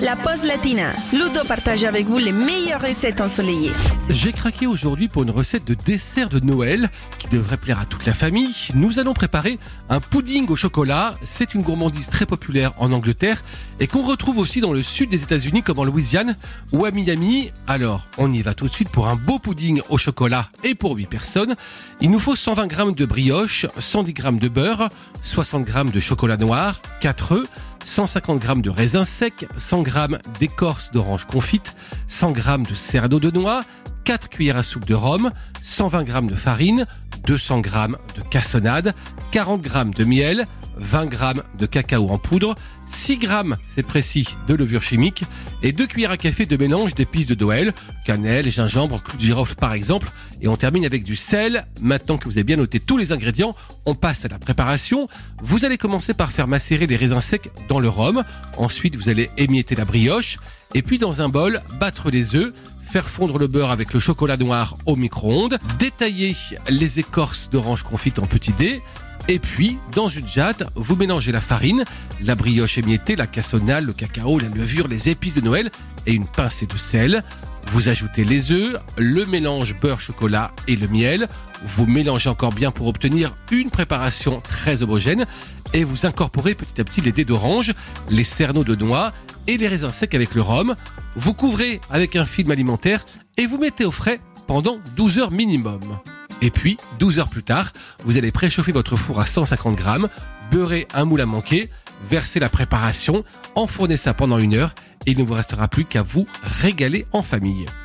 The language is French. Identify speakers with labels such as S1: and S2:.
S1: la pause latina. Ludo partage avec vous les meilleures recettes ensoleillées.
S2: J'ai craqué aujourd'hui pour une recette de dessert de Noël qui devrait plaire à toute la famille. Nous allons préparer un pudding au chocolat. C'est une gourmandise très populaire en Angleterre et qu'on retrouve aussi dans le sud des États-Unis comme en Louisiane ou à Miami. Alors, on y va tout de suite pour un beau pudding au chocolat et pour 8 personnes. Il nous faut 120 g de brioche, 110 g de beurre, 60 g de chocolat noir, 4 œufs, 150 g de raisins secs, 100 g d'écorce d'orange confite, 100 g de cerneau de noix, 4 cuillères à soupe de rhum, 120 g de farine, 200 g de cassonade, 40 g de miel, 20 g de cacao en poudre, 6 g, c'est précis, de levure chimique et 2 cuillères à café de mélange d'épices de Noël, cannelle, gingembre, clou de girofle par exemple. Et on termine avec du sel. Maintenant que vous avez bien noté tous les ingrédients, on passe à la préparation. Vous allez commencer par faire macérer les raisins secs dans le rhum. Ensuite, vous allez émietter la brioche. Et puis dans un bol, battre les œufs faire fondre le beurre avec le chocolat noir au micro-ondes, détailler les écorces d'orange confite en petits dés, et puis, dans une jatte, vous mélangez la farine, la brioche émiettée, la cassonade, le cacao, la levure, les épices de Noël et une pincée de sel. Vous ajoutez les œufs, le mélange beurre-chocolat et le miel. Vous mélangez encore bien pour obtenir une préparation très homogène et vous incorporez petit à petit les dés d'orange, les cerneaux de noix et les raisins secs avec le rhum. Vous couvrez avec un film alimentaire et vous mettez au frais pendant 12 heures minimum. Et puis, 12 heures plus tard, vous allez préchauffer votre four à 150 grammes, beurrer un moule à manquer, verser la préparation, enfourner ça pendant une heure il ne vous restera plus qu'à vous régaler en famille.